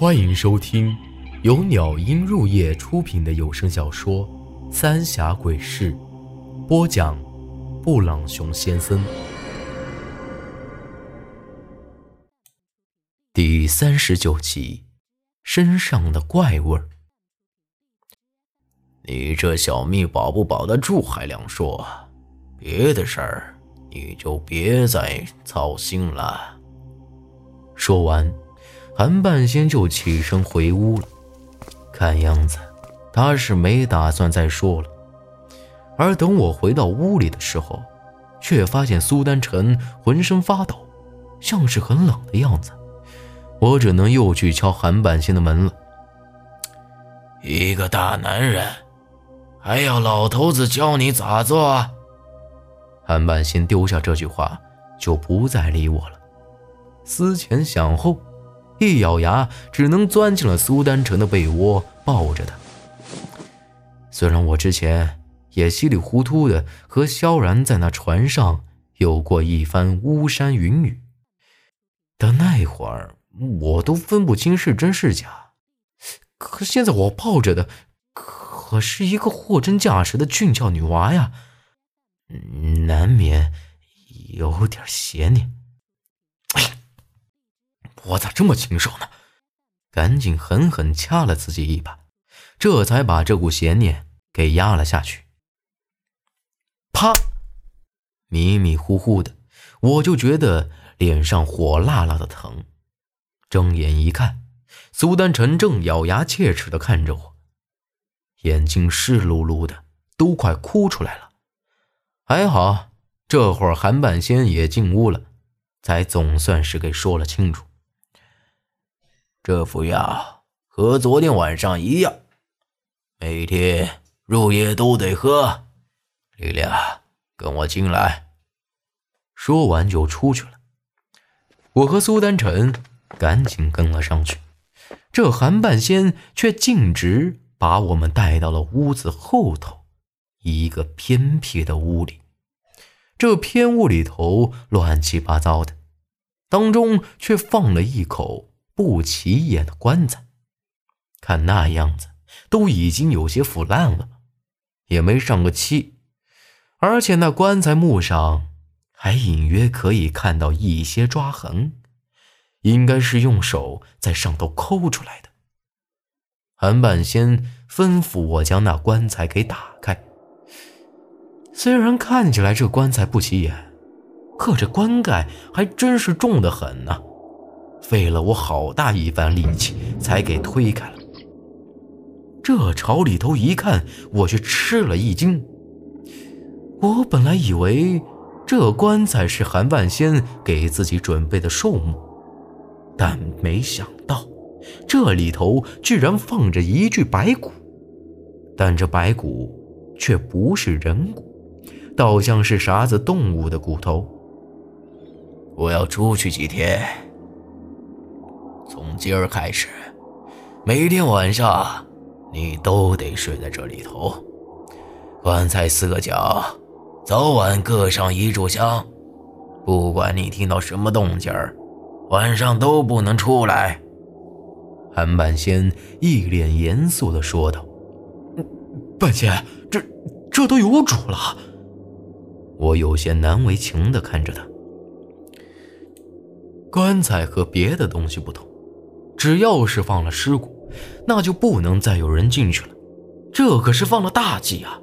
欢迎收听由鸟音入夜出品的有声小说《三峡鬼事》，播讲：布朗熊先生。第三十九集，身上的怪味儿。你这小命保不保得住还两说，别的事儿你就别再操心了。说完，韩半仙就起身回屋了。看样子，他是没打算再说了。而等我回到屋里的时候，却发现苏丹晨浑身发抖，像是很冷的样子。我只能又去敲韩半仙的门了。一个大男人，还要老头子教你咋做？韩半仙丢下这句话，就不再理我了。思前想后，一咬牙，只能钻进了苏丹城的被窝，抱着他。虽然我之前也稀里糊涂的和萧然在那船上有过一番巫山云雨，但那会儿我都分不清是真是假。可现在我抱着的，可是一个货真价实的俊俏女娃呀，难免有点邪念。我咋这么禽兽呢？赶紧狠狠掐了自己一把，这才把这股邪念给压了下去。啪！迷迷糊糊的，我就觉得脸上火辣辣的疼。睁眼一看，苏丹晨正咬牙切齿的看着我，眼睛湿漉漉的，都快哭出来了。还好，这会儿韩半仙也进屋了，才总算是给说了清楚。这副药和昨天晚上一样，每天入夜都得喝。丽丽，跟我进来。说完就出去了。我和苏丹晨赶紧跟了上去，这韩半仙却径直把我们带到了屋子后头一个偏僻的屋里。这偏屋里头乱七八糟的，当中却放了一口。不起眼的棺材，看那样子都已经有些腐烂了，也没上个漆，而且那棺材木上还隐约可以看到一些抓痕，应该是用手在上头抠出来的。韩半仙吩咐我将那棺材给打开，虽然看起来这棺材不起眼，可这棺盖还真是重的很呢。费了我好大一番力气，才给推开了。这朝里头一看，我却吃了一惊。我本来以为这棺材是韩万仙给自己准备的寿木，但没想到这里头居然放着一具白骨。但这白骨却不是人骨，倒像是啥子动物的骨头。我要出去几天。今儿开始，每天晚上你都得睡在这里头。棺材四个角，早晚各上一炷香。不管你听到什么动静儿，晚上都不能出来。韩半仙一脸严肃地说道：“半仙，这这都有主了。”我有些难为情地看着他。棺材和别的东西不同。只要是放了尸骨，那就不能再有人进去了。这可是放了大忌啊，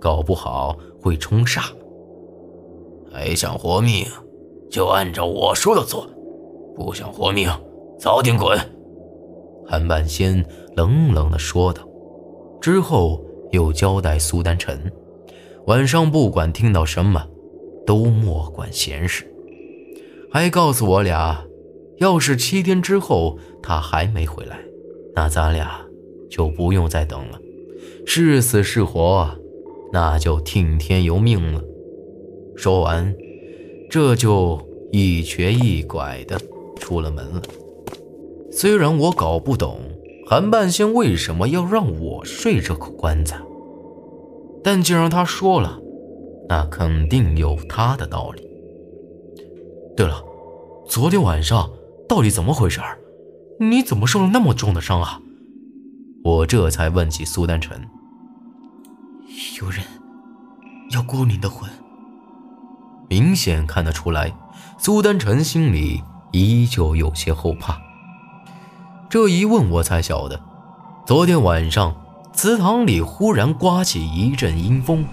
搞不好会冲煞。还想活命，就按照我说的做；不想活命，早点滚。”韩半仙冷冷地说道。之后又交代苏丹晨，晚上不管听到什么，都莫管闲事。还告诉我俩。要是七天之后他还没回来，那咱俩就不用再等了。是死是活，那就听天由命了。说完，这就一瘸一拐的出了门了。虽然我搞不懂韩半仙为什么要让我睡这口棺材，但既然他说了，那肯定有他的道理。对了，昨天晚上。到底怎么回事？你怎么受了那么重的伤啊？我这才问起苏丹晨。有人要勾你的魂。明显看得出来，苏丹晨心里依旧有些后怕。这一问，我才晓得，昨天晚上祠堂里忽然刮起一阵阴风，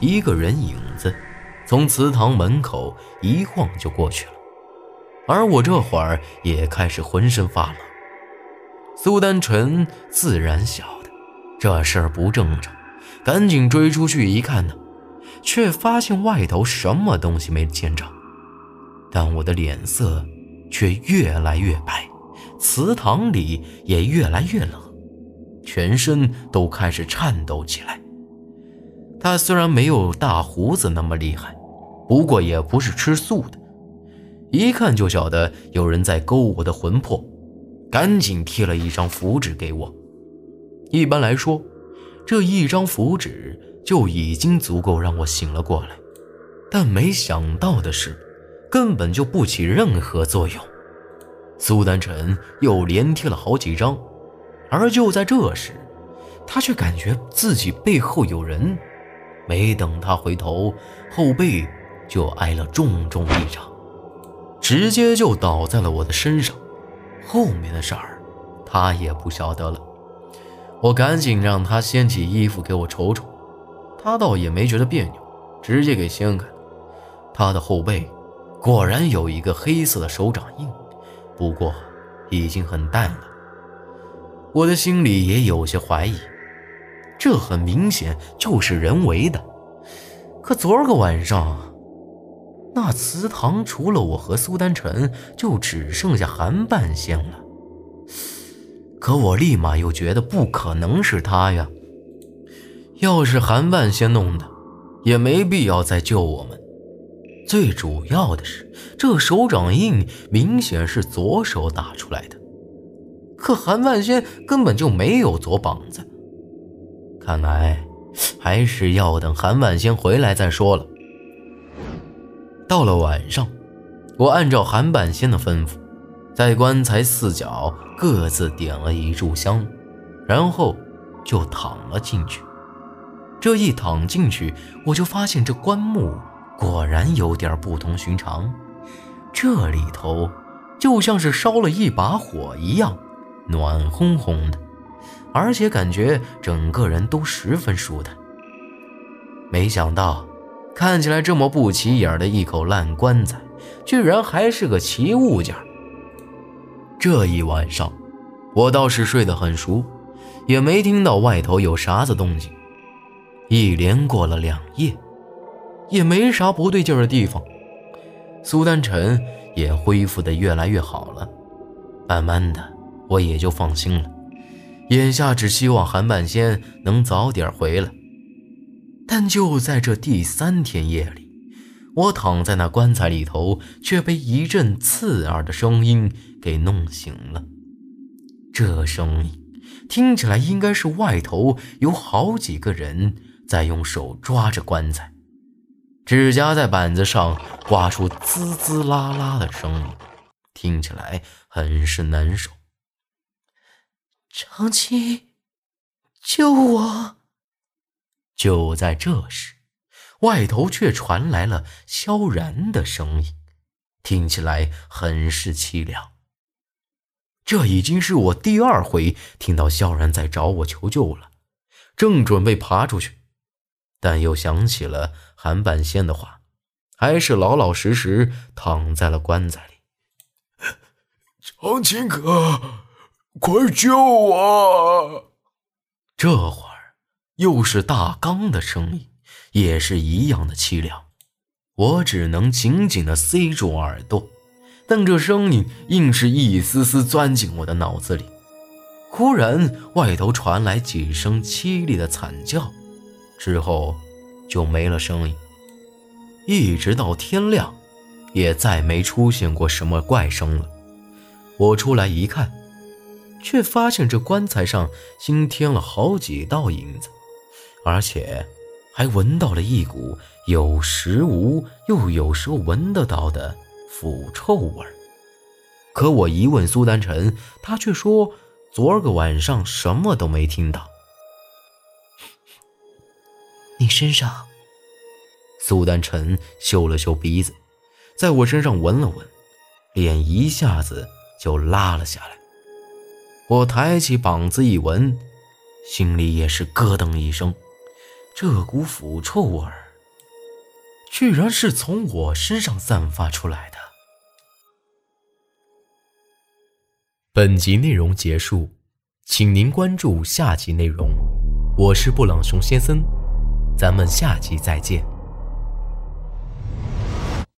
一个人影子从祠堂门口一晃就过去了。而我这会儿也开始浑身发冷。苏丹晨自然晓得这事儿不正常，赶紧追出去一看呢。却发现外头什么东西没见着，但我的脸色却越来越白，祠堂里也越来越冷，全身都开始颤抖起来。他虽然没有大胡子那么厉害，不过也不是吃素的，一看就晓得有人在勾我的魂魄，赶紧贴了一张符纸给我。一般来说，这一张符纸。就已经足够让我醒了过来，但没想到的是，根本就不起任何作用。苏丹晨又连贴了好几张，而就在这时，他却感觉自己背后有人。没等他回头，后背就挨了重重一掌，直接就倒在了我的身上。后面的事儿，他也不晓得了。我赶紧让他掀起衣服给我瞅瞅。他倒也没觉得别扭，直接给掀开了。他的后背果然有一个黑色的手掌印，不过已经很淡了。我的心里也有些怀疑，这很明显就是人为的。可昨儿个晚上，那祠堂除了我和苏丹晨，就只剩下韩半仙了。可我立马又觉得不可能是他呀。要是韩半仙弄的，也没必要再救我们。最主要的是，这手掌印明显是左手打出来的，可韩半仙根本就没有左膀子。看来还是要等韩半仙回来再说了。到了晚上，我按照韩半仙的吩咐，在棺材四角各自点了一炷香，然后就躺了进去。这一躺进去，我就发现这棺木果然有点不同寻常。这里头就像是烧了一把火一样，暖烘烘的，而且感觉整个人都十分舒坦。没想到，看起来这么不起眼的一口烂棺材，居然还是个奇物件。这一晚上，我倒是睡得很熟，也没听到外头有啥子动静。一连过了两夜，也没啥不对劲的地方，苏丹晨也恢复的越来越好了。慢慢的，我也就放心了。眼下只希望韩半仙能早点回来。但就在这第三天夜里，我躺在那棺材里头，却被一阵刺耳的声音给弄醒了。这声音听起来应该是外头有好几个人。在用手抓着棺材，指甲在板子上刮出滋滋啦啦的声音，听起来很是难受。长青，救我！就在这时，外头却传来了萧然的声音，听起来很是凄凉。这已经是我第二回听到萧然在找我求救了，正准备爬出去。但又想起了韩半仙的话，还是老老实实躺在了棺材里。长青哥，快救我！这会儿又是大刚的声音，也是一样的凄凉。我只能紧紧的塞住耳朵，但这声音硬是一丝丝钻进我的脑子里。忽然，外头传来几声凄厉的惨叫。之后就没了声音，一直到天亮，也再没出现过什么怪声了。我出来一看，却发现这棺材上新添了好几道影子，而且还闻到了一股有时无又有时候闻得到的腐臭味可我一问苏丹臣，他却说昨儿个晚上什么都没听到。你身上……苏丹臣嗅了嗅鼻子，在我身上闻了闻，脸一下子就拉了下来。我抬起膀子一闻，心里也是咯噔一声，这股腐臭味，居然是从我身上散发出来的。本集内容结束，请您关注下集内容。我是布朗熊先生，咱们下集再见。